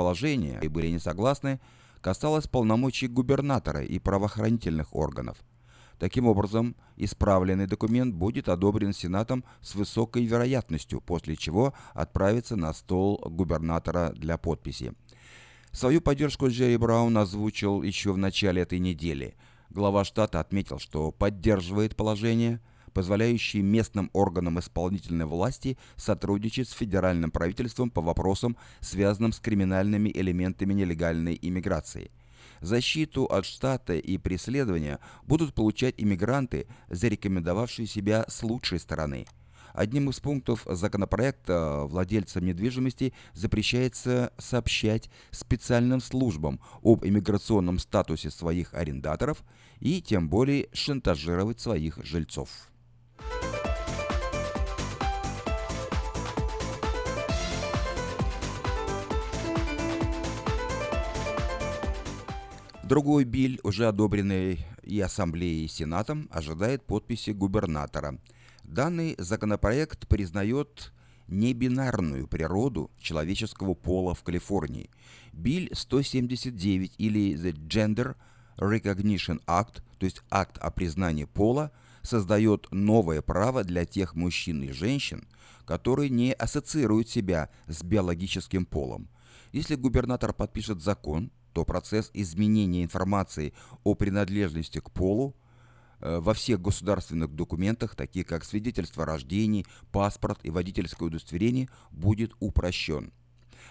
положение и были не согласны, касалось полномочий губернатора и правоохранительных органов. Таким образом, исправленный документ будет одобрен Сенатом с высокой вероятностью, после чего отправится на стол губернатора для подписи. Свою поддержку Джерри Браун озвучил еще в начале этой недели. Глава штата отметил, что поддерживает положение, позволяющее местным органам исполнительной власти сотрудничать с федеральным правительством по вопросам, связанным с криминальными элементами нелегальной иммиграции – Защиту от штата и преследования будут получать иммигранты, зарекомендовавшие себя с лучшей стороны. Одним из пунктов законопроекта владельцам недвижимости запрещается сообщать специальным службам об иммиграционном статусе своих арендаторов и тем более шантажировать своих жильцов. Другой биль, уже одобренный и Ассамблеей, и Сенатом, ожидает подписи губернатора. Данный законопроект признает небинарную природу человеческого пола в Калифорнии. Биль 179 или The Gender Recognition Act, то есть акт о признании пола, создает новое право для тех мужчин и женщин, которые не ассоциируют себя с биологическим полом. Если губернатор подпишет закон, то процесс изменения информации о принадлежности к полу э, во всех государственных документах, таких как свидетельство о рождении, паспорт и водительское удостоверение, будет упрощен.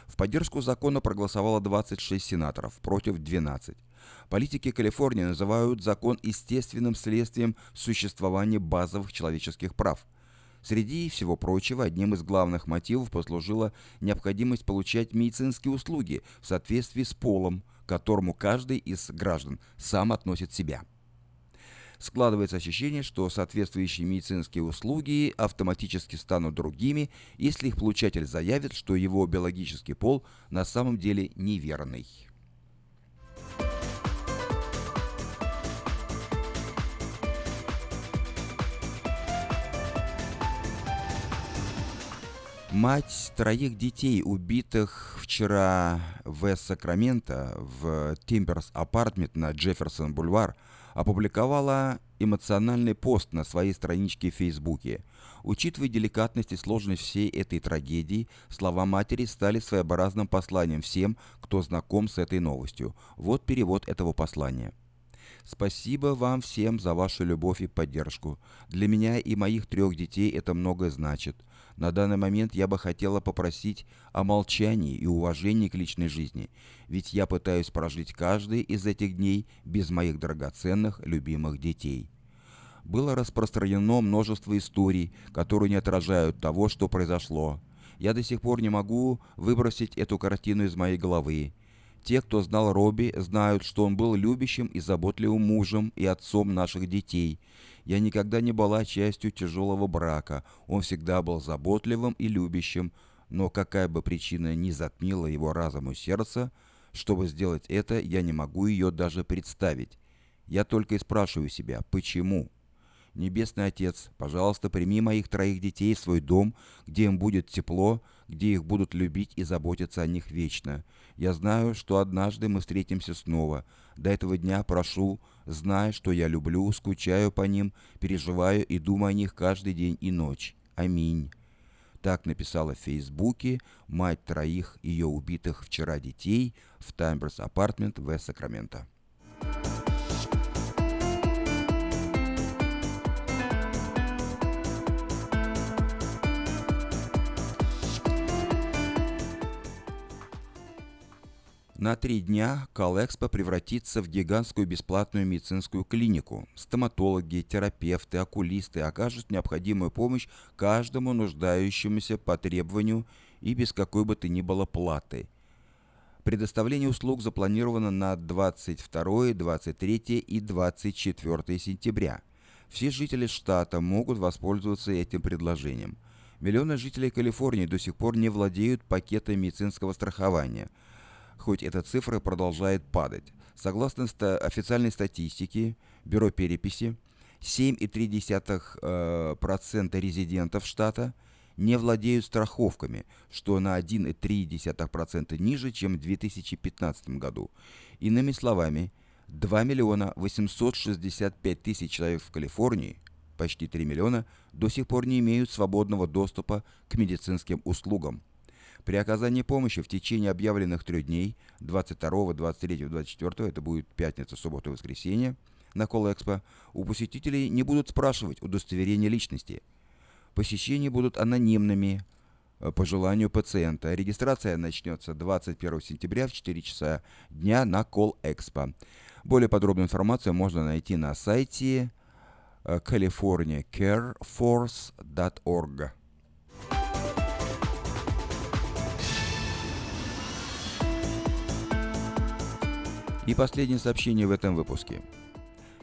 В поддержку закона проголосовало 26 сенаторов, против 12. Политики Калифорнии называют закон естественным следствием существования базовых человеческих прав – Среди всего прочего, одним из главных мотивов послужила необходимость получать медицинские услуги в соответствии с полом, к которому каждый из граждан сам относит себя. Складывается ощущение, что соответствующие медицинские услуги автоматически станут другими, если их получатель заявит, что его биологический пол на самом деле неверный. Мать троих детей, убитых вчера в Сакраменто в Тимперс апартмент на Джефферсон Бульвар, опубликовала эмоциональный пост на своей страничке в Фейсбуке. Учитывая деликатность и сложность всей этой трагедии, слова матери стали своеобразным посланием всем, кто знаком с этой новостью. Вот перевод этого послания. Спасибо вам всем за вашу любовь и поддержку. Для меня и моих трех детей это многое значит. На данный момент я бы хотела попросить о молчании и уважении к личной жизни, ведь я пытаюсь прожить каждый из этих дней без моих драгоценных, любимых детей. Было распространено множество историй, которые не отражают того, что произошло. Я до сих пор не могу выбросить эту картину из моей головы. Те, кто знал Робби, знают, что он был любящим и заботливым мужем и отцом наших детей. Я никогда не была частью тяжелого брака. Он всегда был заботливым и любящим, но какая бы причина ни затмила его разум и сердце, чтобы сделать это, я не могу ее даже представить. Я только и спрашиваю себя, почему? Небесный Отец, пожалуйста, прими моих троих детей в свой дом, где им будет тепло, где их будут любить и заботиться о них вечно. Я знаю, что однажды мы встретимся снова. До этого дня прошу, знай, что я люблю, скучаю по ним, переживаю и думаю о них каждый день и ночь. Аминь. Так написала в Фейсбуке мать троих ее убитых вчера детей в Таймберс апартмент в Сакраменто. На три дня Калэкспо превратится в гигантскую бесплатную медицинскую клинику. Стоматологи, терапевты, окулисты окажут необходимую помощь каждому нуждающемуся по требованию и без какой бы то ни было платы. Предоставление услуг запланировано на 22, 23 и 24 сентября. Все жители штата могут воспользоваться этим предложением. Миллионы жителей Калифорнии до сих пор не владеют пакетом медицинского страхования – хоть эта цифра продолжает падать. Согласно официальной статистике Бюро переписи, 7,3% э, резидентов штата не владеют страховками, что на 1,3% ниже, чем в 2015 году. Иными словами, 2 миллиона 865 тысяч человек в Калифорнии, почти 3 миллиона, до сих пор не имеют свободного доступа к медицинским услугам. При оказании помощи в течение объявленных трех дней, 22, 23, 24, это будет пятница, суббота и воскресенье, на Колэкспо, у посетителей не будут спрашивать удостоверение личности. Посещения будут анонимными, э, по желанию пациента. Регистрация начнется 21 сентября в 4 часа дня на Колэкспо. Более подробную информацию можно найти на сайте э, californiacareforce.org. И последнее сообщение в этом выпуске.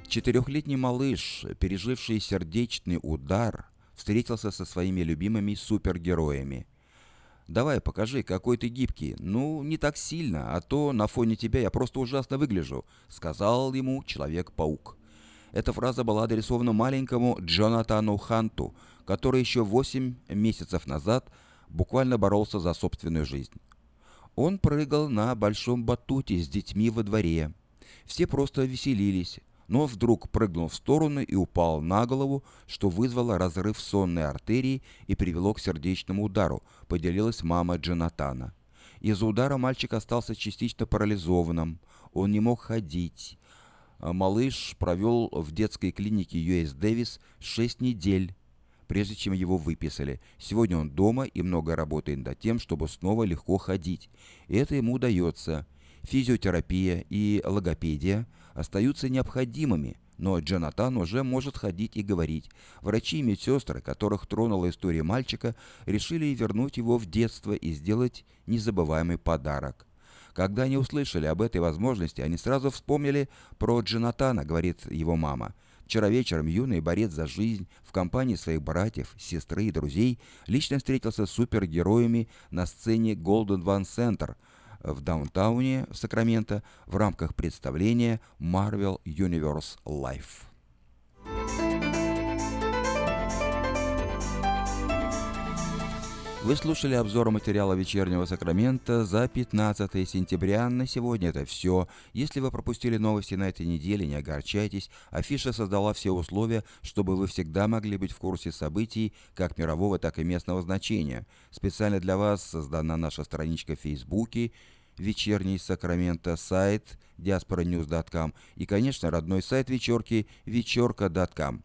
Четырехлетний малыш, переживший сердечный удар, встретился со своими любимыми супергероями. «Давай, покажи, какой ты гибкий. Ну, не так сильно, а то на фоне тебя я просто ужасно выгляжу», — сказал ему Человек-паук. Эта фраза была адресована маленькому Джонатану Ханту, который еще восемь месяцев назад буквально боролся за собственную жизнь. Он прыгал на большом батуте с детьми во дворе. Все просто веселились, но вдруг прыгнул в сторону и упал на голову, что вызвало разрыв сонной артерии и привело к сердечному удару, поделилась мама Джонатана. Из-за удара мальчик остался частично парализованным, он не мог ходить. Малыш провел в детской клинике US Дэвис 6 недель, прежде чем его выписали. Сегодня он дома и много работает над тем, чтобы снова легко ходить. И это ему удается. Физиотерапия и логопедия остаются необходимыми, но Джонатан уже может ходить и говорить. Врачи и медсестры, которых тронула история мальчика, решили вернуть его в детство и сделать незабываемый подарок. Когда они услышали об этой возможности, они сразу вспомнили про Джонатана, говорит его мама – Вчера вечером юный борец за жизнь в компании своих братьев, сестры и друзей лично встретился с супергероями на сцене Golden One Center в даунтауне Сакраменто в рамках представления Marvel Universe Life. Вы слушали обзор материала «Вечернего Сакрамента» за 15 сентября. На сегодня это все. Если вы пропустили новости на этой неделе, не огорчайтесь. Афиша создала все условия, чтобы вы всегда могли быть в курсе событий как мирового, так и местного значения. Специально для вас создана наша страничка в Фейсбуке «Вечерний Сакраменто», сайт diasporanews.com и, конечно, родной сайт вечерки вечерка.com.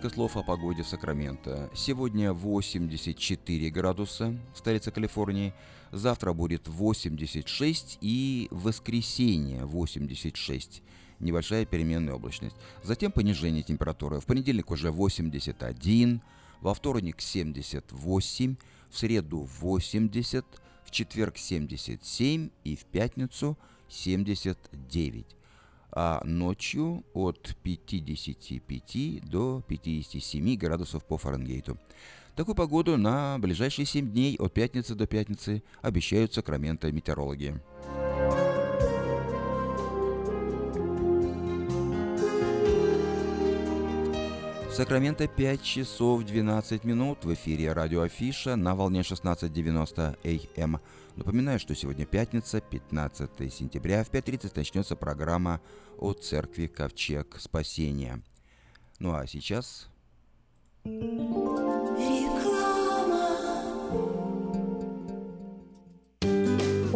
Несколько слов о погоде в Сакраменто. Сегодня 84 градуса в столице Калифорнии. Завтра будет 86 и воскресенье 86. Небольшая переменная облачность. Затем понижение температуры. В понедельник уже 81, во вторник 78, в среду 80, в четверг 77 и в пятницу 79 а ночью от 55 до 57 градусов по Фаренгейту. Такую погоду на ближайшие 7 дней от пятницы до пятницы обещают Сакраменто метеорологи. Сакраменто 5 часов 12 минут в эфире радио Афиша на волне 16.90 АМ. Напоминаю, что сегодня пятница, 15 сентября, в 5.30 начнется программа о церкви Ковчег Спасения. Ну а сейчас...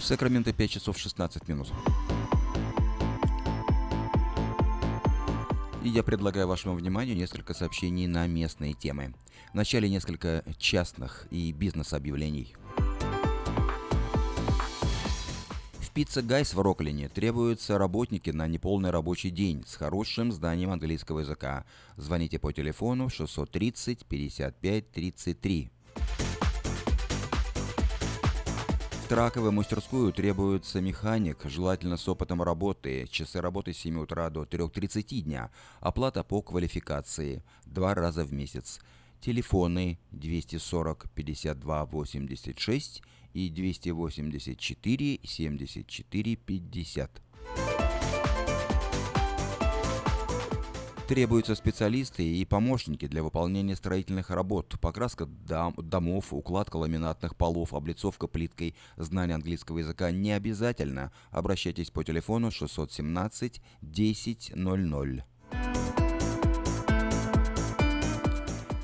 В Сакраменто 5 часов 16 минут. И я предлагаю вашему вниманию несколько сообщений на местные темы. Вначале несколько частных и бизнес-объявлений. В Пицца Гайс в Роклине требуются работники на неполный рабочий день с хорошим знанием английского языка. Звоните по телефону 630 55 33. В траковую мастерскую требуется механик, желательно с опытом работы. Часы работы с 7 утра до 3.30 дня. Оплата по квалификации. Два раза в месяц. Телефоны 240 52 86 и 284 74 50. Требуются специалисты и помощники для выполнения строительных работ, покраска дом, домов, укладка ламинатных полов, облицовка плиткой, знание английского языка не обязательно. Обращайтесь по телефону 617 1000.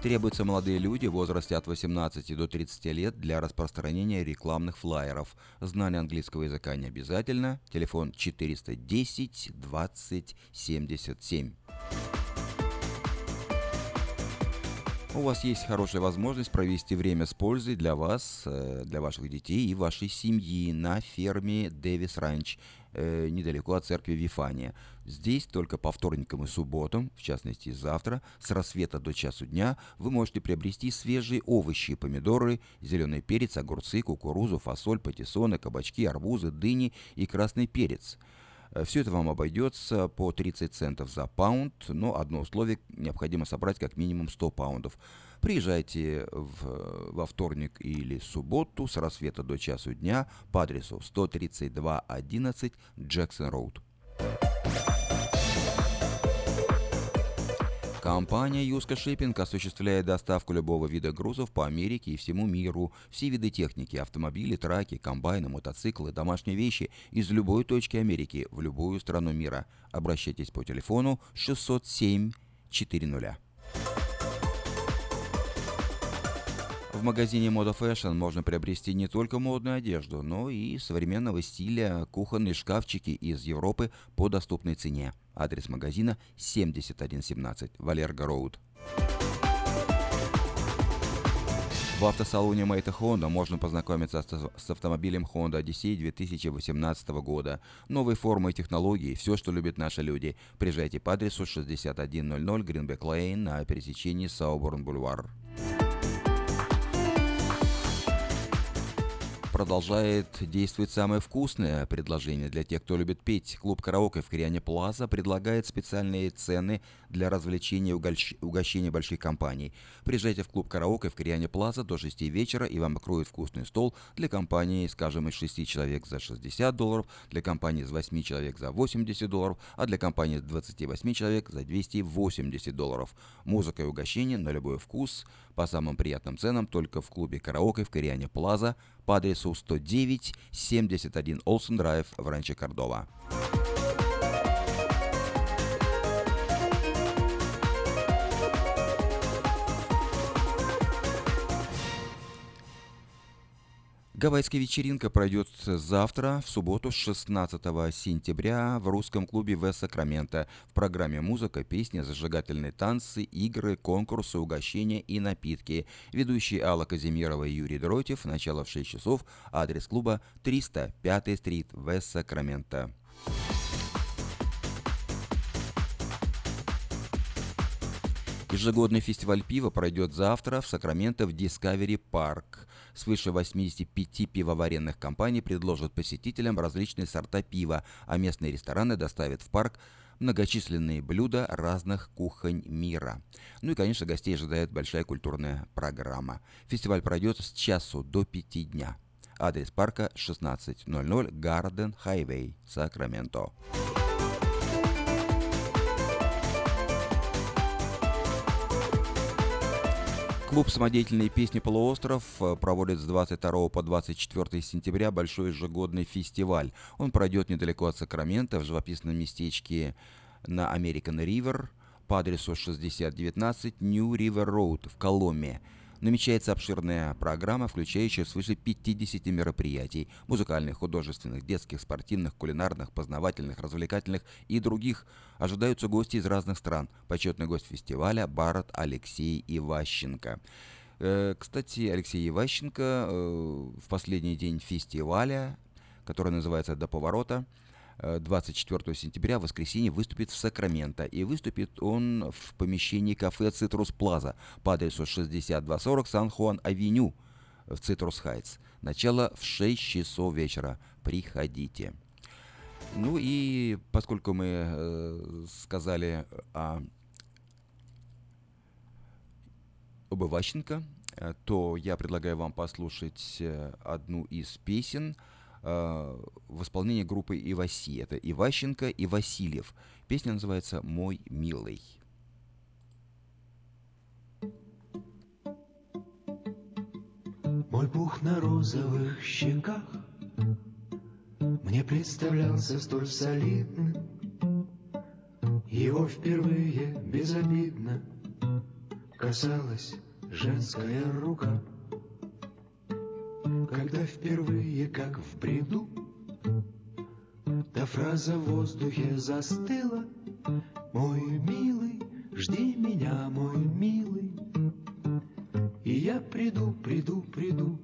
Требуются молодые люди в возрасте от 18 до 30 лет для распространения рекламных флаеров. Знание английского языка не обязательно. Телефон 410 20 77. У вас есть хорошая возможность провести время с пользой для вас, э, для ваших детей и вашей семьи на ферме Дэвис Ранч, э, недалеко от церкви Вифания. Здесь только по вторникам и субботам, в частности завтра, с рассвета до часу дня, вы можете приобрести свежие овощи, помидоры, зеленый перец, огурцы, кукурузу, фасоль, патиссоны, кабачки, арбузы, дыни и красный перец – Все это вам обойдется по 30 центов за паунд, но одно условие – необходимо собрать как минимум 100 паундов. Приезжайте в, во вторник или субботу с рассвета до часу дня по адресу 13211 Джексон Роуд. Компания Юска Шиппинг осуществляет доставку любого вида грузов по Америке и всему миру. Все виды техники, автомобили, траки, комбайны, мотоциклы, домашние вещи из любой точки Америки в любую страну мира. Обращайтесь по телефону 607 400. В магазине Moda Fashion можно приобрести не только модную одежду, но и современного стиля кухонные шкафчики из Европы по доступной цене. Адрес магазина 7117 Валерго Роуд. В автосалоне Мэйта Honda можно познакомиться с автомобилем Honda Odyssey 2018 года. Новые формы и технологии, все, что любят наши люди. Приезжайте по адресу 6100 Greenback Lane на пересечении Сауборн Бульвар. Продолжает действовать самое вкусное предложение для тех, кто любит петь. Клуб «Караоке» в Кориане Плаза предлагает специальные цены для развлечения и угощения больших компаний. Приезжайте в клуб «Караоке» в Кориане Плаза до 6 вечера, и вам откроют вкусный стол для компании, скажем, из 6 человек за 60 долларов, для компании из 8 человек за 80 долларов, а для компании из 28 человек за 280 долларов. Музыка и угощение на любой вкус – по самым приятным ценам только в клубе «Караоке» в Кориане Плаза по адресу 109 71 Олсен Драйв в Ранче Кордова. Гавайская вечеринка пройдет завтра, в субботу, 16 сентября, в русском клубе в Сакраменто. В программе музыка, песни, зажигательные танцы, игры, конкурсы, угощения и напитки. Ведущие Алла Казимирова и Юрий Дротев. Начало в 6 часов. Адрес клуба 305 стрит в Сакраменто. Ежегодный фестиваль пива пройдет завтра в Сакраменто в Discovery Park. Свыше 85 пивоваренных компаний предложат посетителям различные сорта пива, а местные рестораны доставят в парк многочисленные блюда разных кухонь мира. Ну и, конечно, гостей ожидает большая культурная программа. Фестиваль пройдет с часу до пяти дня. Адрес парка 1600 Гарден Хайвей, Сакраменто. Клуб «Самодеятельные песни Полуостров» э, проводит с 22 по 24 сентября большой ежегодный фестиваль. Он пройдет недалеко от Сакрамента, в живописном местечке на American River по адресу 6019 New River Road в Коломе. Намечается обширная программа, включающая свыше 50 мероприятий – музыкальных, художественных, детских, спортивных, кулинарных, познавательных, развлекательных и других. Ожидаются гости из разных стран. Почетный гость фестиваля – Барат Алексей Иващенко. Э, кстати, Алексей Иващенко э, в последний день фестиваля, который называется «До поворота», 24 сентября, в воскресенье, выступит в Сакраменто. И выступит он в помещении кафе «Citrus Plaza» по адресу 6240 Сан-Хуан-Авеню в Citrus Heights. Начало в 6 часов вечера. Приходите. Ну и поскольку мы э, сказали о, об Иващенко, э, то я предлагаю вам послушать э, одну из песен – Э, в исполнении группы Иваси. Это Иващенко и Васильев. Песня называется «Мой милый». Мой пух на розовых щеках Мне представлялся столь солидным Его впервые безобидно касалась женская рука. Когда впервые, как в бреду, Та фраза в воздухе застыла, Мой милый, жди меня, мой милый, И я приду, приду, приду,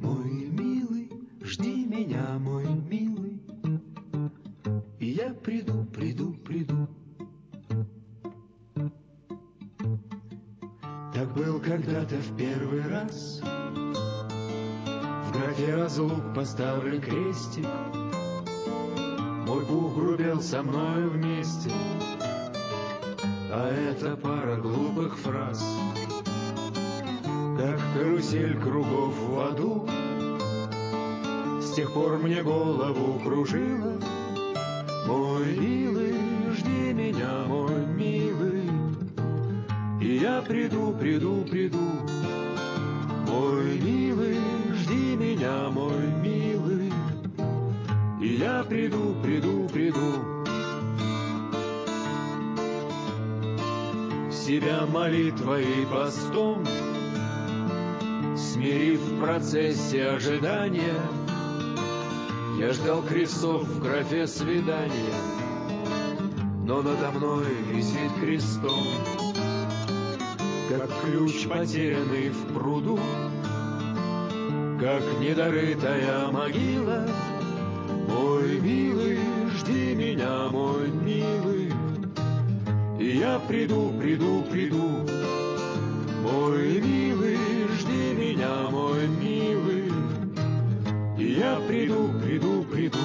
Мой милый, жди меня, мой милый, И я приду, приду, приду. Так был когда-то в первый раз графе разлук поставлен крестик. Мой пух грубел со мною вместе. А это пара глупых фраз. Как карусель кругов в аду. С тех пор мне голову кружила Мой милый, жди меня, мой милый. И я приду, приду, приду. Мой милый, меня, мой милый. И я приду, приду, приду. Себя молитвой и постом, Смирив в процессе ожидания, Я ждал крестов в графе свидания, Но надо мной висит крестом как ключ, потерянный в пруду, как недорытая могила. Мой милый, жди меня, мой милый, и я приду, приду, приду. Мой милый, жди меня, мой милый, и я приду, приду, приду.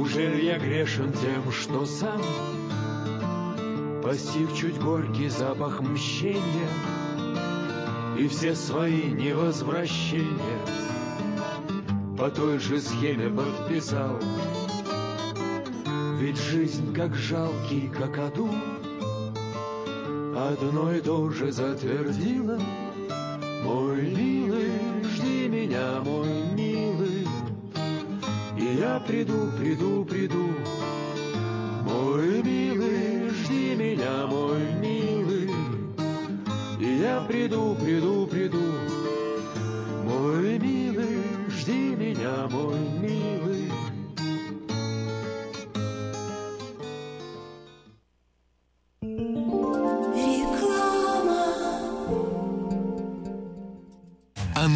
Уже я грешен тем, что сам Постиг чуть горький запах мщения И все свои невозвращения По той же схеме подписал. Ведь жизнь как жалкий какаду Одно и то же затвердила. Мой милый, жди меня, мой милый И я приду, приду, приду. Мой милый, жди меня, мой милый, И я приду, приду, приду. Мой милый, жди меня, мой милый.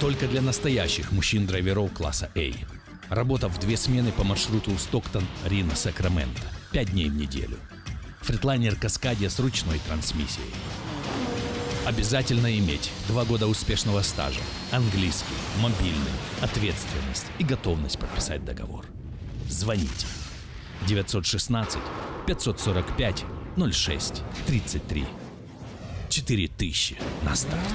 Только для настоящих мужчин-драйверов класса А. Работа в две смены по маршруту Стоктон, Рино, Сакраменто. Пять дней в неделю. Фритлайнер Каскадия с ручной трансмиссией. Обязательно иметь два года успешного стажа, английский, мобильный, ответственность и готовность подписать договор. Звоните 916 545 06 33 4000 на старт.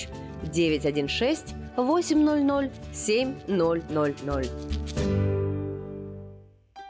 916 800 7000.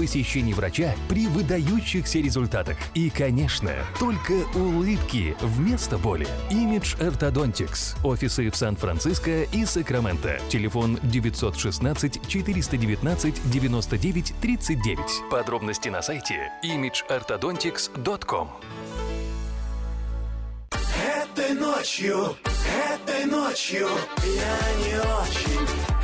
посещений врача при выдающихся результатах. И, конечно, только улыбки вместо боли. Image Orthodontics. Офисы в Сан-Франциско и Сакраменто. Телефон 916 419 99 39. Подробности на сайте imageorthodontics.com. Этой ночью, этой ночью я не очень.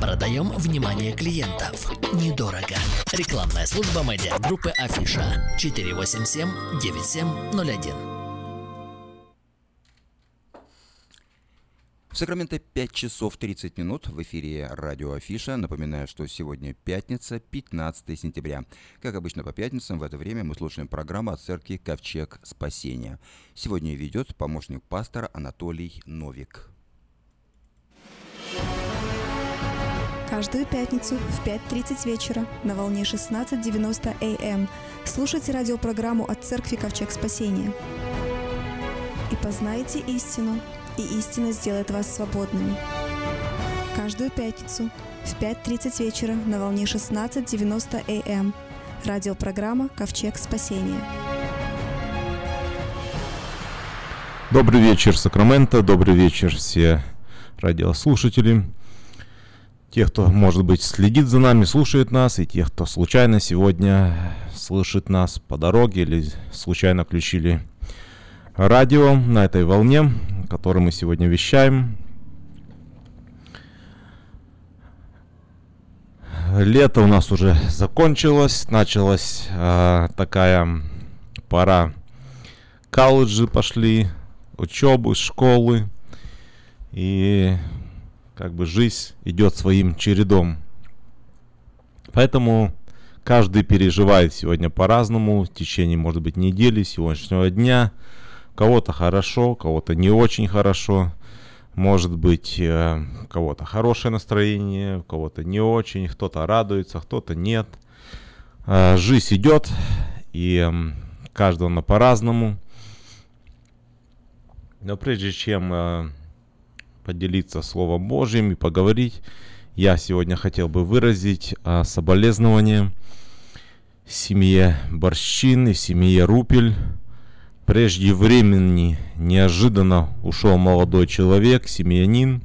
Продаем внимание клиентов. Недорого. Рекламная служба медиагруппы Афиша 487-9701. В Сакраменто 5 часов 30 минут в эфире радио Афиша. Напоминаю, что сегодня пятница, 15 сентября. Как обычно по пятницам, в это время мы слушаем программу от церкви «Ковчег спасения». Сегодня ведет помощник пастора Анатолий Новик. Каждую пятницу в 5.30 вечера на волне 16.90 АМ эм слушайте радиопрограмму от Церкви Ковчег Спасения. И познайте истину, и истина сделает вас свободными. Каждую пятницу в 5.30 вечера на волне 16.90 АМ эм радиопрограмма «Ковчег спасения». Добрый вечер, Сакраменто, добрый вечер все радиослушатели, те, кто, может быть, следит за нами, слушает нас, и те, кто случайно сегодня слышит нас по дороге или случайно включили радио на этой волне, которой мы сегодня вещаем. Лето у нас уже закончилось, началась э, такая пора. Колледжи пошли, учебы, школы. И как бы жизнь идет своим чередом. Поэтому каждый переживает сегодня по-разному, в течение, может быть, недели, сегодняшнего дня – кого-то хорошо, кого-то не очень хорошо. Может быть, э, у кого-то хорошее настроение, у кого-то не очень, кто-то радуется, кто-то нет. Э, жизнь идет, и каждого на по-разному. Но прежде чем э, поделиться Словом Божьим и поговорить, я сегодня хотел бы выразить соболезнование семье Борщин и семье Рупель преждевременно, неожиданно ушел молодой человек, семьянин,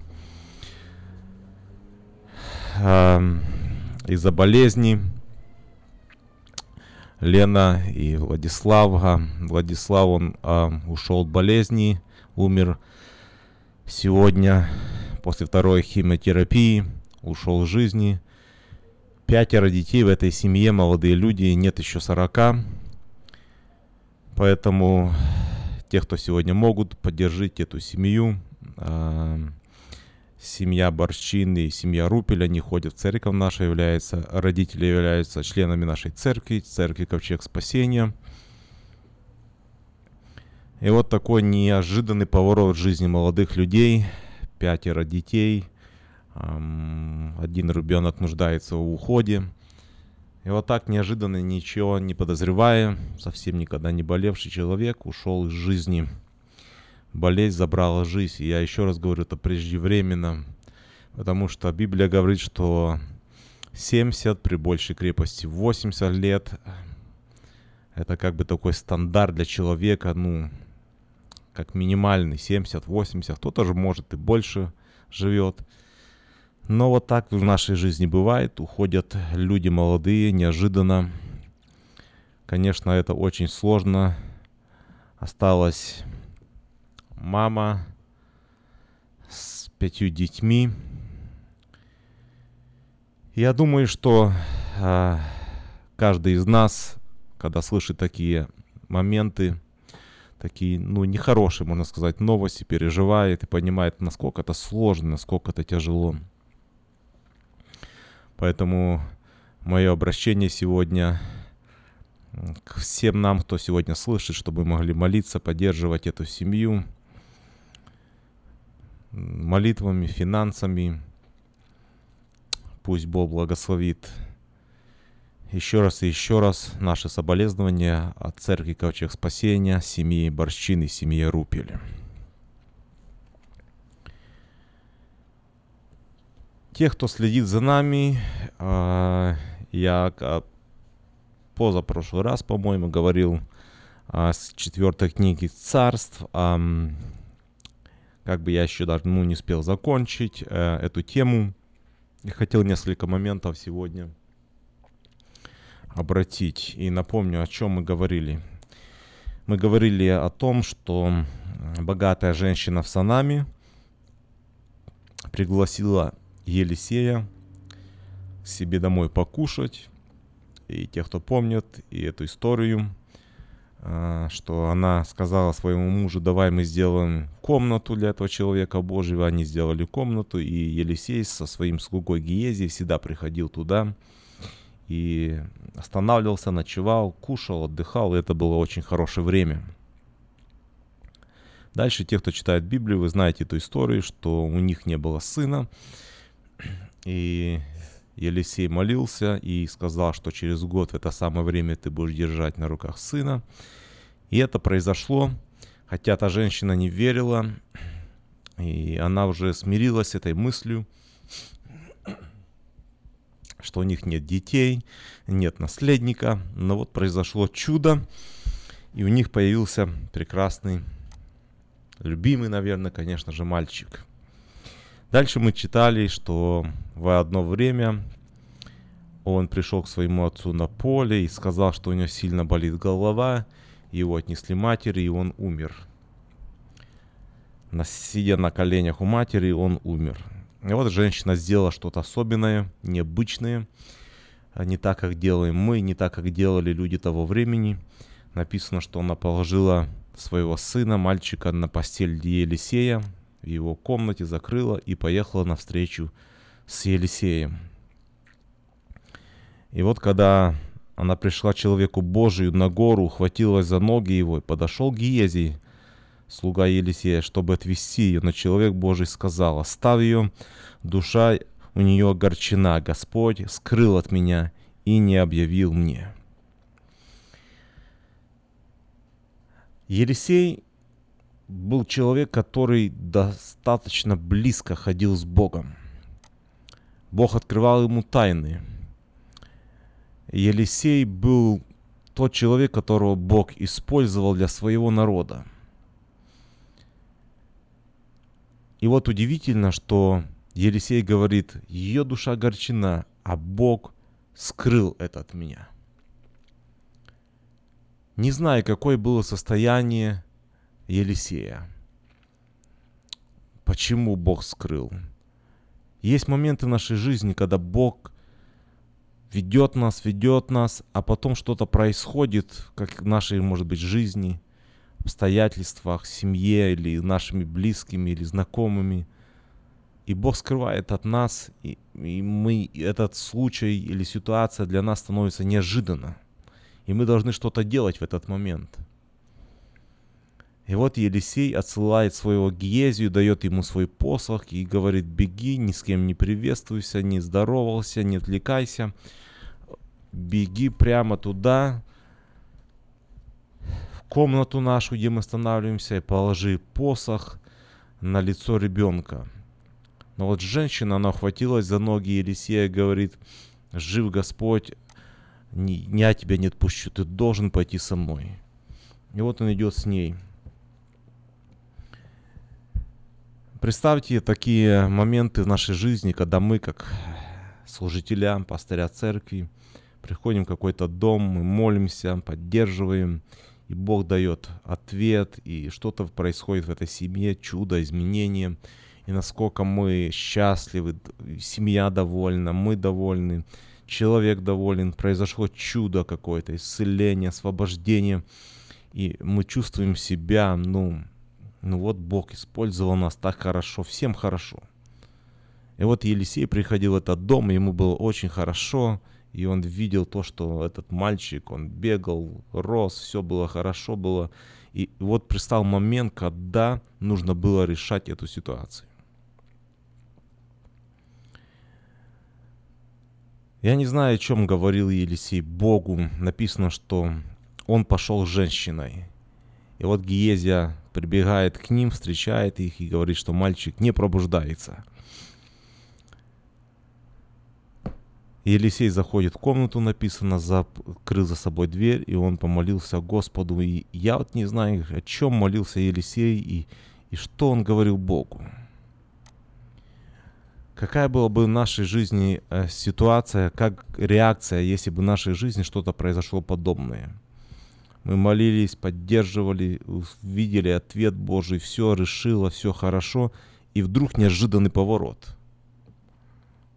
э, из-за болезни. Лена и Владислав. Владислав, он э, ушел от болезни, умер сегодня после второй химиотерапии, ушел из жизни. Пятеро детей в этой семье, молодые люди, нет еще сорока. Поэтому те, кто сегодня могут, поддержите эту семью. Э, семья Борщин и семья Рупель, они ходят в церковь наша, являются, родители являются членами нашей церкви, церкви Ковчег Спасения. И вот такой неожиданный поворот в жизни молодых людей, пятеро детей, один ребенок нуждается в уходе. И вот так неожиданно, ничего не подозревая, совсем никогда не болевший человек ушел из жизни – болезнь забрала жизнь. И я еще раз говорю, это преждевременно, потому что Библия говорит, что 70 при большей крепости 80 лет. Это как бы такой стандарт для человека, ну, как минимальный 70-80, кто-то же может и больше живет. Но вот так в нашей жизни бывает, уходят люди молодые, неожиданно. Конечно, это очень сложно. Осталось мама с пятью детьми. Я думаю, что э, каждый из нас, когда слышит такие моменты, такие, ну, нехорошие, можно сказать, новости, переживает и понимает, насколько это сложно, насколько это тяжело. Поэтому мое обращение сегодня к всем нам, кто сегодня слышит, чтобы мы могли молиться, поддерживать эту семью – молитвами, финансами. Пусть Бог благословит. Еще раз и еще раз наши соболезнования от Церкви Ковчег Спасения, семьи Борщин и семьи Рупели. Те, кто следит за нами, а, я позапрошлый раз, по-моему, говорил с четвертой книги царств, как бы я еще даже ну, не успел закончить э, эту тему. И хотел несколько моментов сегодня обратить. И напомню, о чем мы говорили. Мы говорили о том, что богатая женщина в Санаме пригласила Елисея к себе домой покушать. И те, кто помнит и эту историю, а, что она сказала своему мужу, давай мы сделаем комнату для этого человека Божьего. Они сделали комнату, и Елисей со своим слугой Гиези всегда приходил туда и останавливался, ночевал, кушал, отдыхал, и это было очень хорошее время. Дальше те, кто читает Библию, вы знаете эту историю, что у них не было сына, и Елисей молился и сказал, что через год в это самое время ты будешь держать на руках сына. И это произошло, хотя та женщина не верила, и она уже смирилась с этой мыслью, что у них нет детей, нет наследника. Но вот произошло чудо, и у них появился прекрасный, любимый, наверное, конечно же, мальчик. Дальше мы читали, что в одно время он пришел к своему отцу на поле и сказал, что у него сильно болит голова. Его отнесли матери, и он умер. Сидя на коленях у матери, он умер. И вот женщина сделала что-то особенное, необычное. Не так, как делаем мы, не так, как делали люди того времени. Написано, что она положила своего сына, мальчика, на постель Елисея, в его комнате, закрыла и поехала навстречу с Елисеем. И вот когда она пришла человеку Божию на гору, ухватилась за ноги его и подошел Гиезий, слуга Елисея, чтобы отвести ее, но человек Божий сказал, оставь ее, душа у нее огорчена, Господь скрыл от меня и не объявил мне. Елисей был человек, который достаточно близко ходил с Богом. Бог открывал ему тайны. Елисей был тот человек, которого Бог использовал для своего народа. И вот удивительно, что Елисей говорит, ее душа огорчена, а Бог скрыл это от меня. Не знаю, какое было состояние Елисея. Почему Бог скрыл? Есть моменты в нашей жизни, когда Бог ведет нас, ведет нас, а потом что-то происходит, как в нашей, может быть, жизни, обстоятельствах, семье или нашими близкими или знакомыми. И Бог скрывает от нас, и, и мы, этот случай или ситуация для нас становится неожиданно. И мы должны что-то делать в этот момент. И вот Елисей отсылает своего Гиезию, дает ему свой посох и говорит, беги, ни с кем не приветствуйся, не здоровался, не отвлекайся. Беги прямо туда, комнату нашу, где мы останавливаемся, и положи посох на лицо ребенка. Но вот женщина, она охватилась за ноги Елисея и говорит, жив Господь, не, я тебя не отпущу, ты должен пойти со мной. И вот он идет с ней – Представьте такие моменты в нашей жизни, когда мы, как служителя, пастыря церкви, приходим в какой-то дом, мы молимся, поддерживаем, и Бог дает ответ, и что-то происходит в этой семье, чудо, изменение, и насколько мы счастливы, семья довольна, мы довольны, человек доволен, произошло чудо какое-то, исцеление, освобождение, и мы чувствуем себя, ну, ну вот Бог использовал нас так хорошо, всем хорошо. И вот Елисей приходил в этот дом, ему было очень хорошо, и он видел то, что этот мальчик, он бегал, рос, все было хорошо было. И вот пристал момент, когда нужно было решать эту ситуацию. Я не знаю, о чем говорил Елисей Богу. Написано, что он пошел с женщиной. И вот Гиезия прибегает к ним, встречает их и говорит, что мальчик не пробуждается. Елисей заходит в комнату, написано, закрыл за собой дверь, и он помолился Господу. И я вот не знаю, о чем молился Елисей и, и что он говорил Богу. Какая была бы в нашей жизни э, ситуация, как реакция, если бы в нашей жизни что-то произошло подобное – мы молились, поддерживали, видели ответ Божий, все решило, все хорошо, и вдруг неожиданный поворот.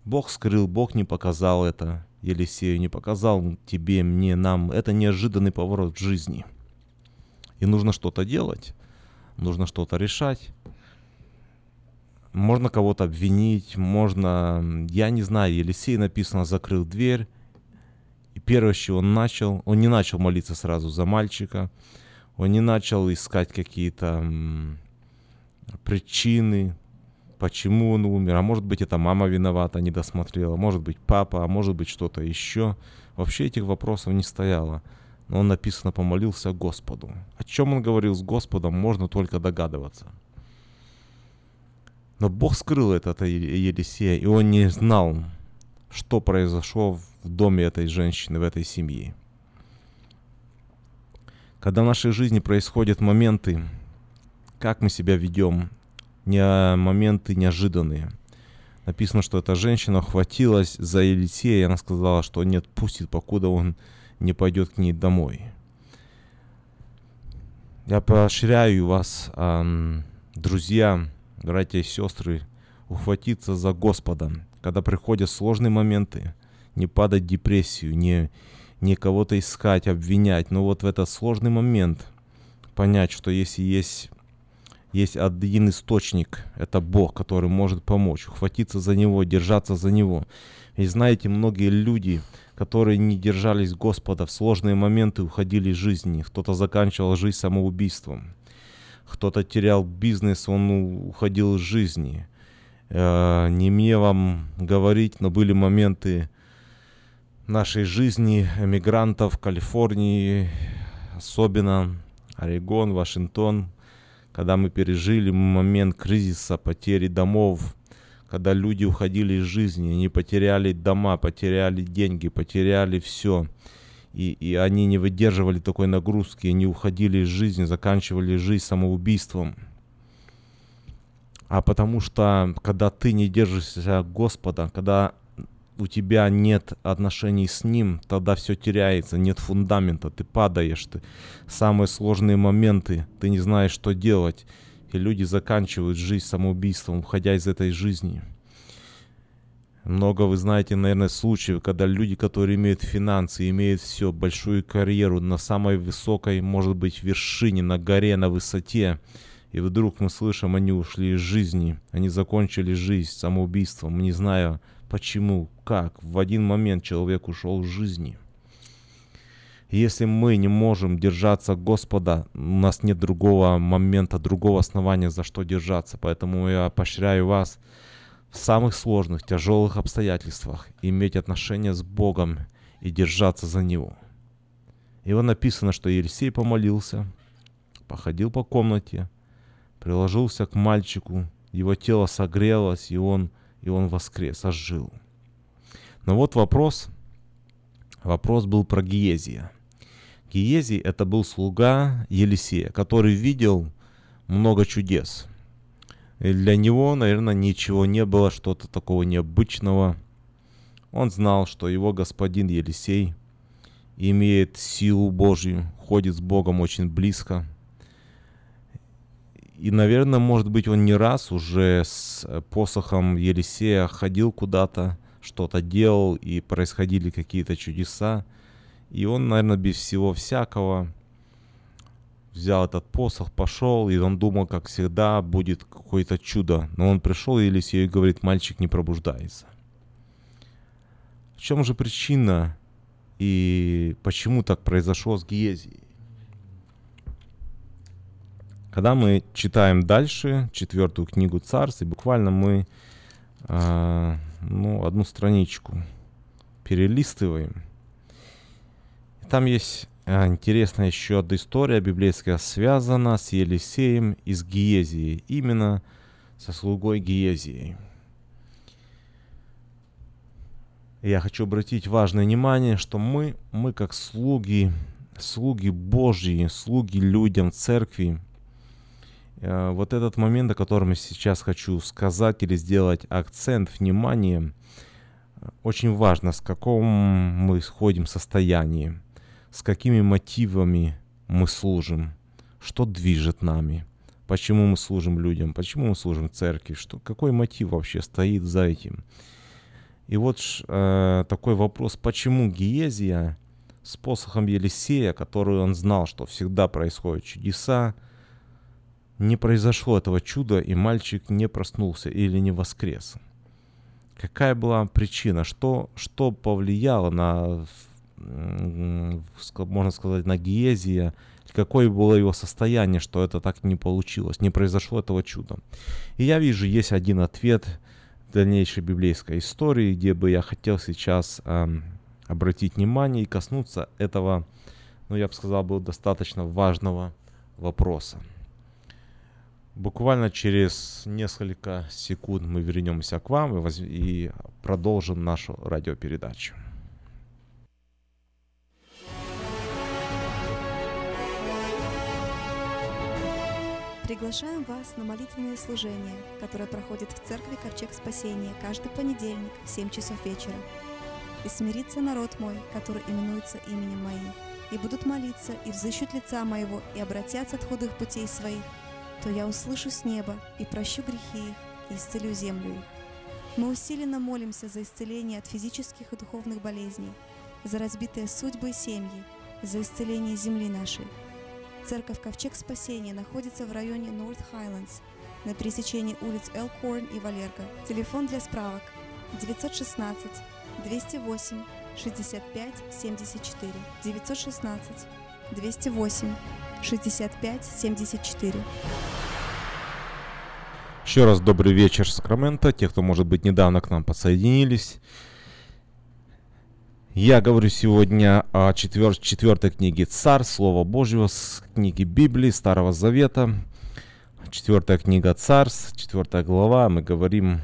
Бог скрыл, Бог не показал это Елисею, не показал тебе, мне, нам. Это неожиданный поворот в жизни. И нужно что-то делать, нужно что-то решать. Можно кого-то обвинить, можно, я не знаю, Елисей написано, закрыл дверь, и первое, с чего он начал, он не начал молиться сразу за мальчика, он не начал искать какие-то причины, почему он умер. А может быть, это мама виновата, не досмотрела, может быть, папа, а может быть, что-то еще. Вообще этих вопросов не стояло. Но он написано помолился Господу. О чем он говорил с Господом, можно только догадываться. Но Бог скрыл это от Елисея, и он не знал, что произошло в доме этой женщины, в этой семье. Когда в нашей жизни происходят моменты, как мы себя ведем, не моменты неожиданные. Написано, что эта женщина хватилась за Елисея, и она сказала, что не отпустит, покуда он не пойдет к ней домой. Я поощряю вас, друзья, братья и сестры, ухватиться за Господа, когда приходят сложные моменты, не падать в депрессию, не, не кого-то искать, обвинять. Но вот в этот сложный момент понять, что если есть, есть один источник, это Бог, который может помочь, ухватиться за Него, держаться за Него. И знаете, многие люди, которые не держались Господа, в сложные моменты уходили из жизни. Кто-то заканчивал жизнь самоубийством. Кто-то терял бизнес, он уходил из жизни. Э, не мне вам говорить, но были моменты, нашей жизни эмигрантов Калифорнии, особенно Орегон, Вашингтон, когда мы пережили момент кризиса, потери домов, когда люди уходили из жизни, они потеряли дома, потеряли деньги, потеряли все. И, и они не выдерживали такой нагрузки, они уходили из жизни, заканчивали жизнь самоубийством. А потому что, когда ты не держишься Господа, когда у тебя нет отношений с ним, тогда все теряется, нет фундамента, ты падаешь, ты самые сложные моменты, ты не знаешь, что делать. И люди заканчивают жизнь самоубийством, уходя из этой жизни. Много вы знаете, наверное, случаев, когда люди, которые имеют финансы, имеют все, большую карьеру на самой высокой, может быть, вершине, на горе, на высоте, и вдруг мы слышим, они ушли из жизни, они закончили жизнь самоубийством, не знаю почему, как. В один момент человек ушел из жизни. Если мы не можем держаться Господа, у нас нет другого момента, другого основания, за что держаться. Поэтому я поощряю вас в самых сложных, тяжелых обстоятельствах иметь отношения с Богом и держаться за Него. И вот написано, что Елисей помолился, походил по комнате, приложился к мальчику, его тело согрелось, и он, и он воскрес, ожил. Но вот вопрос, вопрос был про Гиезия. Гиезий это был слуга Елисея, который видел много чудес. И для него, наверное, ничего не было, что-то такого необычного. Он знал, что его господин Елисей имеет силу Божью, ходит с Богом очень близко. И, наверное, может быть, он не раз уже с посохом Елисея ходил куда-то, что-то делал, и происходили какие-то чудеса. И он, наверное, без всего всякого взял этот посох, пошел, и он думал, как всегда, будет какое-то чудо. Но он пришел, и Елисей говорит, мальчик не пробуждается. В чем же причина и почему так произошло с Гиезией? Когда мы читаем дальше четвертую книгу Царств, и буквально мы э, ну, одну страничку перелистываем, там есть э, интересная еще одна история библейская, связана с Елисеем из Гиезии, именно со слугой Гиезией. Я хочу обратить важное внимание, что мы, мы как слуги, слуги Божьи, слуги людям, церкви, вот этот момент, о котором я сейчас хочу сказать или сделать акцент внимания, очень важно, с каком мы сходим состоянии, с какими мотивами мы служим, что движет нами, почему мы служим людям, почему мы служим церкви, что, какой мотив вообще стоит за этим. И вот э, такой вопрос, почему Гиезия с посохом Елисея, который он знал, что всегда происходят чудеса, не произошло этого чуда, и мальчик не проснулся или не воскрес. Какая была причина? Что, что повлияло на, можно сказать, на Гиезия? Какое было его состояние, что это так не получилось, не произошло этого чуда? И я вижу, есть один ответ дальнейшей библейской истории, где бы я хотел сейчас э, обратить внимание и коснуться этого, ну, я бы сказал, был достаточно важного вопроса. Буквально через несколько секунд мы вернемся к вам и, воз... и продолжим нашу радиопередачу. Приглашаем вас на молитвенное служение, которое проходит в церкви Ковчег Спасения каждый понедельник в 7 часов вечера. «И смирится народ мой, который именуется именем моим, и будут молиться, и взыщут лица моего, и обратятся от худых путей своих, то я услышу с неба и прощу грехи их, и исцелю землю их. Мы усиленно молимся за исцеление от физических и духовных болезней, за разбитые судьбы и семьи, за исцеление земли нашей. Церковь Ковчег Спасения находится в районе North Highlands, на пересечении улиц Элкорн и Валерго. Телефон для справок 916 208 65 74 916 208 65 74. Еще раз добрый вечер, Сакраменто. Те, кто, может быть, недавно к нам подсоединились. Я говорю сегодня о четвер- четвертой книге Царь, Слово Божьего, с книги Библии, Старого Завета. Четвертая книга Царств, четвертая глава. Мы говорим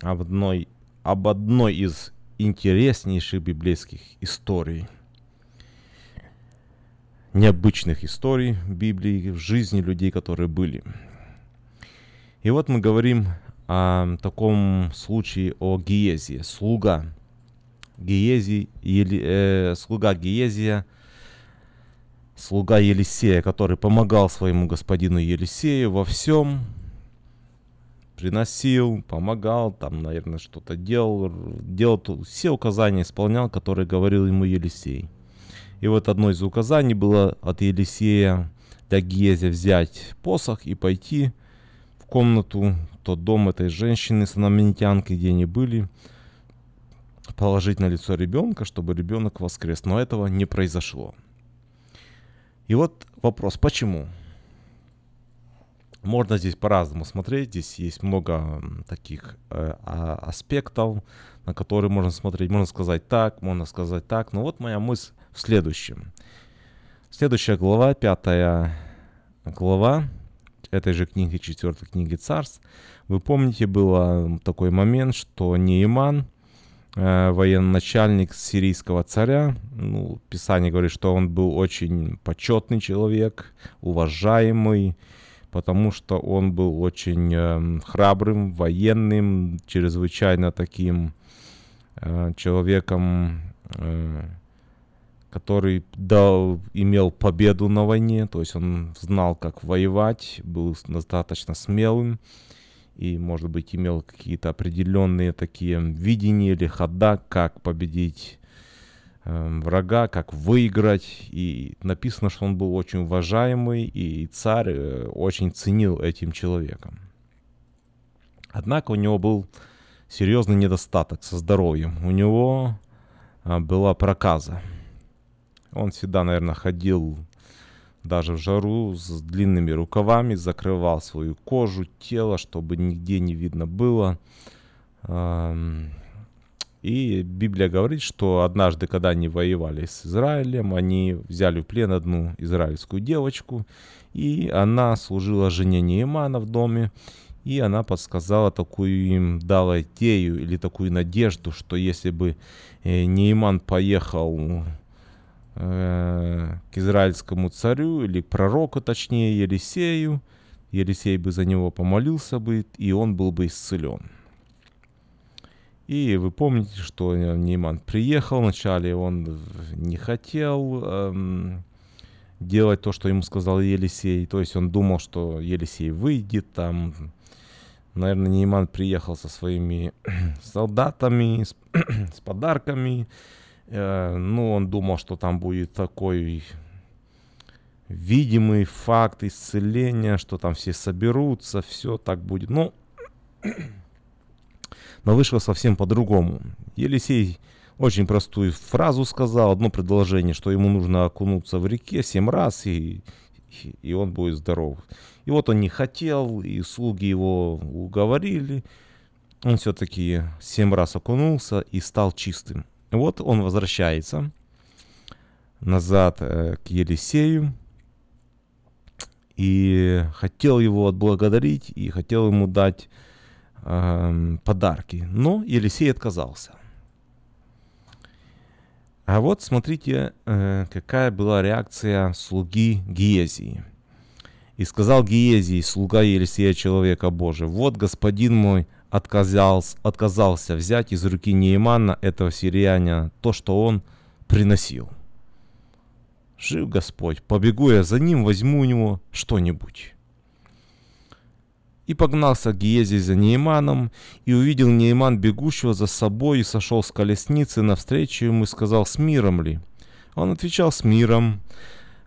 об одной, об одной из интереснейших библейских историй – необычных историй Библии, в жизни людей, которые были. И вот мы говорим о таком случае о Гиезе, слуга Гиези, Ели, э, слуга Гиезия, слуга Елисея, который помогал своему господину Елисею во всем, приносил, помогал, там, наверное, что-то делал, делал все указания исполнял, которые говорил ему Елисей. И вот одно из указаний было от Елисея для Гезя взять посох и пойти в комнату, тот дом этой женщины, санаминитянки, где они были, положить на лицо ребенка, чтобы ребенок воскрес. Но этого не произошло. И вот вопрос, почему? Можно здесь по-разному смотреть. Здесь есть много таких э, а, аспектов, на которые можно смотреть. Можно сказать так, можно сказать так. Но вот моя мысль в следующем. Следующая глава, пятая глава этой же книги, четвертой книги Царств. Вы помните, был такой момент, что Нейман, э, военачальник сирийского царя, ну, Писание говорит, что он был очень почетный человек, уважаемый, потому что он был очень э, храбрым, военным, чрезвычайно таким э, человеком, э, который дал, имел победу на войне, то есть он знал, как воевать, был достаточно смелым и, может быть, имел какие-то определенные такие видения или хода, как победить э, врага, как выиграть. И написано, что он был очень уважаемый, и царь э, очень ценил этим человеком. Однако у него был серьезный недостаток со здоровьем. У него э, была проказа. Он всегда, наверное, ходил даже в жару с длинными рукавами, закрывал свою кожу, тело, чтобы нигде не видно было. И Библия говорит, что однажды, когда они воевали с Израилем, они взяли в плен одну израильскую девочку, и она служила жене Неемана в доме, и она подсказала такую им, дала идею или такую надежду, что если бы э, Нейман поехал Э, к израильскому царю или к пророку, точнее, Елисею. Елисей бы за него помолился бы, и он был бы исцелен. И вы помните, что Нейман приехал, вначале он не хотел эм, делать то, что ему сказал Елисей. То есть он думал, что Елисей выйдет там. Наверное, Нейман приехал со своими солдатами, с, с подарками. Э, ну, он думал, что там будет такой видимый факт исцеления, что там все соберутся, все так будет. Ну, но вышло совсем по-другому. Елисей очень простую фразу сказал, одно предложение, что ему нужно окунуться в реке семь раз, и, и он будет здоров. И вот он не хотел, и слуги его уговорили. Он все-таки семь раз окунулся и стал чистым. Вот он возвращается назад э, к Елисею и хотел его отблагодарить и хотел ему дать э, подарки, но Елисей отказался. А вот смотрите, э, какая была реакция слуги Гиезии. И сказал Гиезий, слуга Елисея, человека Божия, вот господин мой отказался, отказался взять из руки Неймана, этого сирияня, то, что он приносил. Жив Господь, побегу я за ним, возьму у него что-нибудь. И погнался Гиези за Нейманом, и увидел Нейман бегущего за собой, и сошел с колесницы навстречу ему и сказал, с миром ли? Он отвечал, с миром.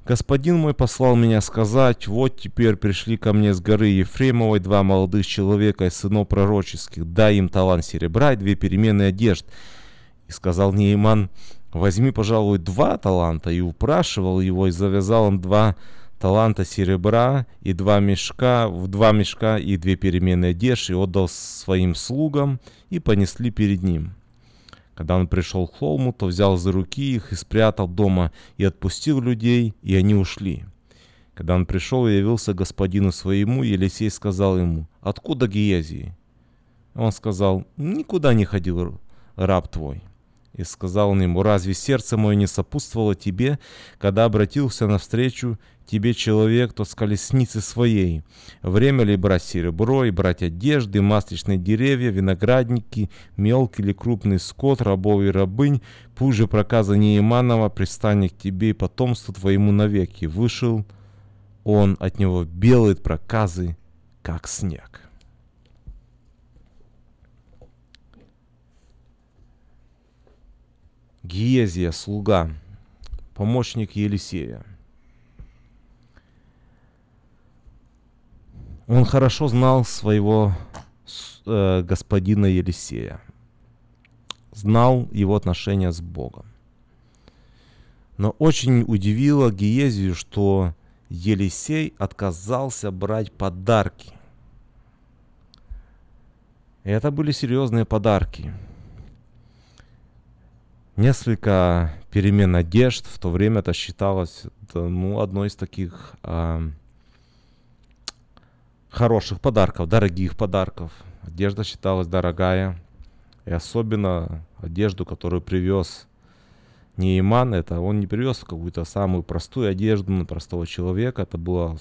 Господин мой послал меня сказать, вот теперь пришли ко мне с горы Ефремовой два молодых человека из сынов пророческих, дай им талант серебра и две переменные одежд. И сказал Нейман, возьми, пожалуй, два таланта, и упрашивал его, и завязал он два таланта серебра и два мешка, в два мешка и две переменные одежды, и отдал своим слугам, и понесли перед ним. Когда он пришел к холму, то взял за руки их и спрятал дома, и отпустил людей, и они ушли. Когда он пришел и явился господину своему, Елисей сказал ему, «Откуда Гиезии?» Он сказал, «Никуда не ходил раб твой». И сказал он ему, разве сердце мое не сопутствовало тебе, когда обратился навстречу тебе человек, то с колесницы своей? Время ли брать серебро и брать одежды, масличные деревья, виноградники, мелкий или крупный скот, рабов и рабынь? Пусть же проказа Неиманова пристанет к тебе и потомству твоему навеки. Вышел он от него белый проказы, как снег. Гиезия, слуга, помощник Елисея. Он хорошо знал своего э, господина Елисея, знал его отношения с Богом. Но очень удивило Гиезию, что Елисей отказался брать подарки. И это были серьезные подарки – несколько перемен одежд. В то время это считалось ну, одной из таких а, хороших подарков, дорогих подарков. Одежда считалась дорогая. И особенно одежду, которую привез Нейман, это он не привез какую-то самую простую одежду на простого человека. Это была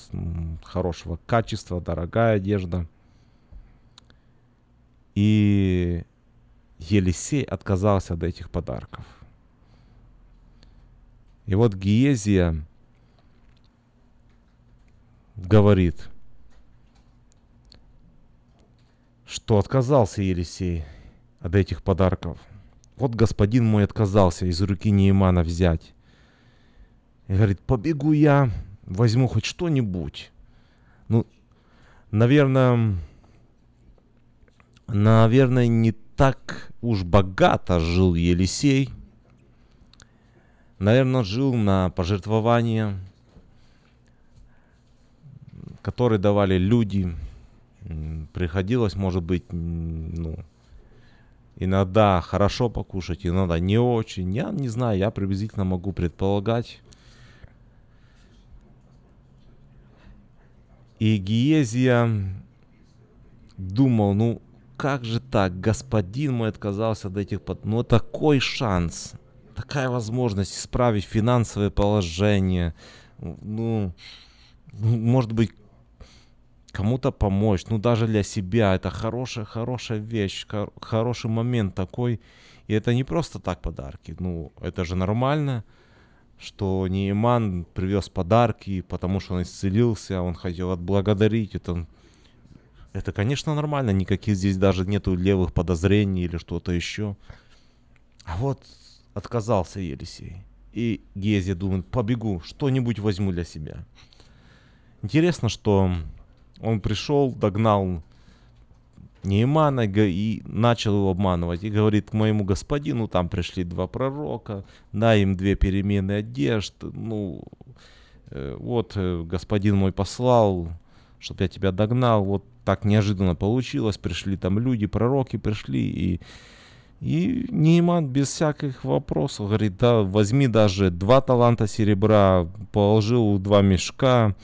хорошего качества, дорогая одежда. И Елисей отказался от этих подарков. И вот Гиезия говорит, что отказался Елисей от этих подарков. Вот господин мой отказался из руки Неимана взять. И говорит, побегу я, возьму хоть что-нибудь. Ну, наверное, наверное, не так уж богато жил Елисей. Наверное, жил на пожертвования, которые давали люди. Приходилось, может быть, ну, иногда хорошо покушать, иногда не очень. Я не знаю, я приблизительно могу предполагать. И Гиезия думал, ну, как же так, господин мой отказался от этих... Под... Ну, такой шанс, такая возможность исправить финансовое положение, ну, может быть, кому-то помочь, ну, даже для себя, это хорошая, хорошая вещь, хороший момент такой, и это не просто так подарки, ну, это же нормально, что Нейман привез подарки, потому что он исцелился, он хотел отблагодарить, это это, конечно, нормально, никаких здесь даже нету левых подозрений или что-то еще. А вот отказался Елисей. И Гези думает, побегу, что-нибудь возьму для себя. Интересно, что он пришел, догнал Неймана и начал его обманывать. И говорит к моему господину, там пришли два пророка, дай им две перемены одежд. Ну, э, вот э, господин мой послал, чтобы я тебя догнал. Вот так неожиданно получилось, пришли там люди, пророки пришли, и, и Нейман без всяких вопросов говорит, да, возьми даже два таланта серебра, положил два мешка,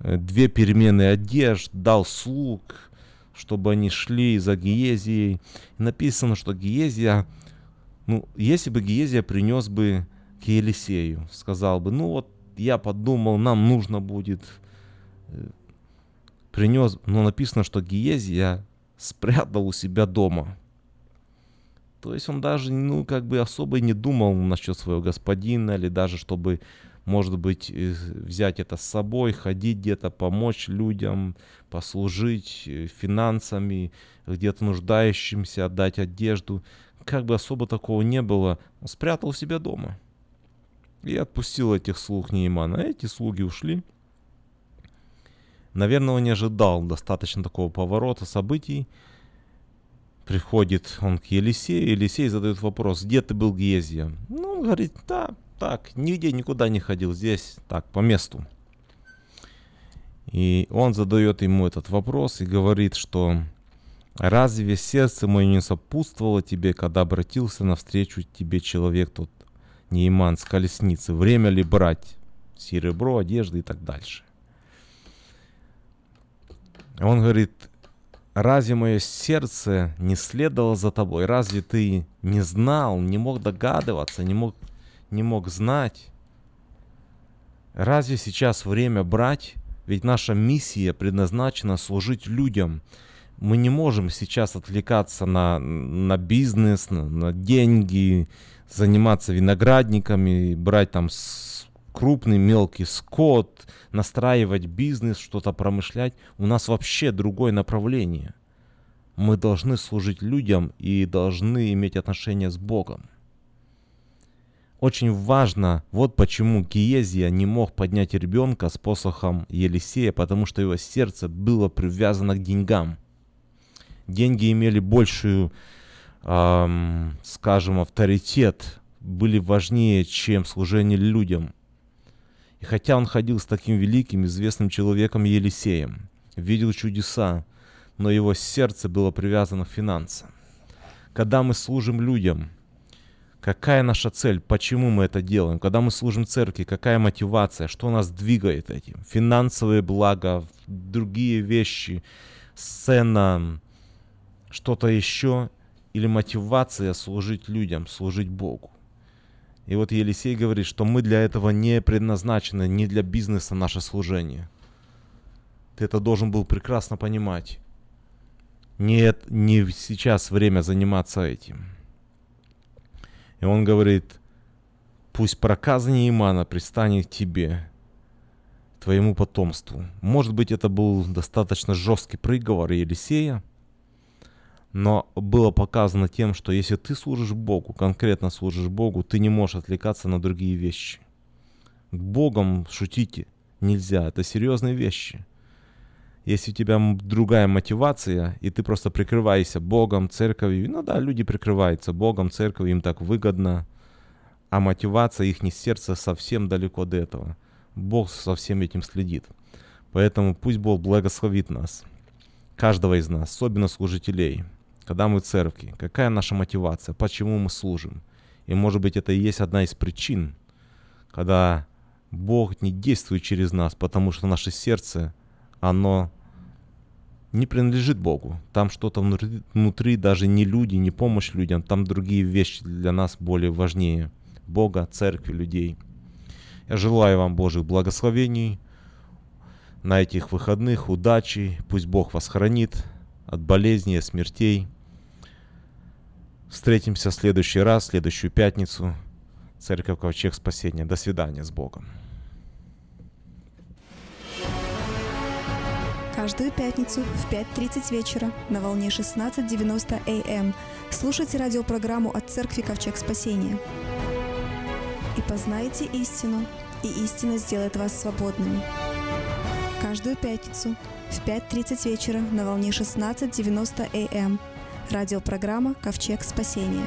э, две перемены одежд, дал слуг, чтобы они шли за Гиезией. Написано, что Гиезия, ну, если бы Гиезия принес бы к Елисею, сказал бы, ну вот я подумал, нам нужно будет э, принес, но написано, что Гиези я спрятал у себя дома. То есть он даже, ну, как бы особо и не думал насчет своего господина, или даже чтобы, может быть, э, взять это с собой, ходить где-то, помочь людям, послужить э, финансами, где-то нуждающимся, отдать одежду. Как бы особо такого не было, он спрятал себя дома. И отпустил этих слуг Неймана. Эти слуги ушли. Наверное, он не ожидал достаточно такого поворота событий. Приходит он к Елисею, Елисей задает вопрос, где ты был Гезия? Ну, он говорит, да, так, нигде никуда не ходил, здесь, так, по месту. И он задает ему этот вопрос и говорит, что разве сердце мое не сопутствовало тебе, когда обратился навстречу тебе человек тот, Нейман с колесницы? Время ли брать серебро, одежды и так дальше? Он говорит, разве мое сердце не следовало за тобой? Разве ты не знал, не мог догадываться, не мог, не мог знать? Разве сейчас время брать? Ведь наша миссия предназначена служить людям. Мы не можем сейчас отвлекаться на, на бизнес, на, на деньги, заниматься виноградниками, брать там крупный мелкий скот, настраивать бизнес, что-то промышлять. У нас вообще другое направление. Мы должны служить людям и должны иметь отношения с Богом. Очень важно, вот почему Гиезия не мог поднять ребенка с посохом Елисея, потому что его сердце было привязано к деньгам. Деньги имели большую, эм, скажем, авторитет, были важнее, чем служение людям. И хотя он ходил с таким великим, известным человеком Елисеем, видел чудеса, но его сердце было привязано к финансам. Когда мы служим людям – Какая наша цель? Почему мы это делаем? Когда мы служим церкви, какая мотивация? Что нас двигает этим? Финансовые блага, другие вещи, сцена, что-то еще? Или мотивация служить людям, служить Богу? И вот Елисей говорит, что мы для этого не предназначены, не для бизнеса наше служение. Ты это должен был прекрасно понимать. Нет, не сейчас время заниматься этим. И он говорит, пусть проказа Неймана пристанет тебе, твоему потомству. Может быть, это был достаточно жесткий приговор Елисея, но было показано тем, что если ты служишь Богу, конкретно служишь Богу, ты не можешь отвлекаться на другие вещи. К Богом шутите нельзя, это серьезные вещи. Если у тебя другая мотивация, и ты просто прикрываешься Богом, церковью, ну да, люди прикрываются Богом, церковью, им так выгодно, а мотивация их не сердце совсем далеко до этого. Бог со всем этим следит. Поэтому пусть Бог благословит нас, каждого из нас, особенно служителей, когда мы в церкви. Какая наша мотивация, почему мы служим. И может быть это и есть одна из причин, когда Бог не действует через нас, потому что наше сердце оно не принадлежит Богу. Там что-то внутри, внутри, даже не люди, не помощь людям, там другие вещи для нас более важнее. Бога, церкви, людей. Я желаю вам Божьих благословений на этих выходных, удачи. Пусть Бог вас хранит от болезней, смертей. Встретимся в следующий раз, в следующую пятницу. Церковь Ковчег Спасения. До свидания с Богом. Каждую пятницу в 5.30 вечера на волне 16.90 АМ эм слушайте радиопрограмму от Церкви Ковчег Спасения. И познайте истину, и истина сделает вас свободными. Каждую пятницу в 5.30 вечера на волне 16.90 АМ радиопрограмма «Ковчег Спасения».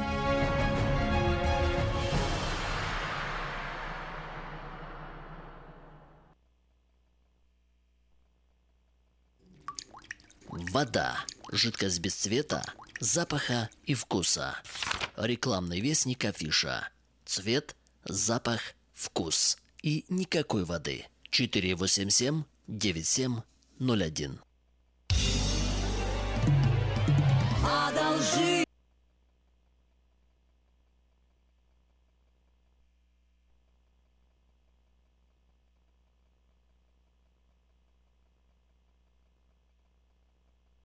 Вода. Жидкость без цвета, запаха и вкуса. Рекламный вестник афиша. Цвет, запах, вкус. И никакой воды. 487 9701.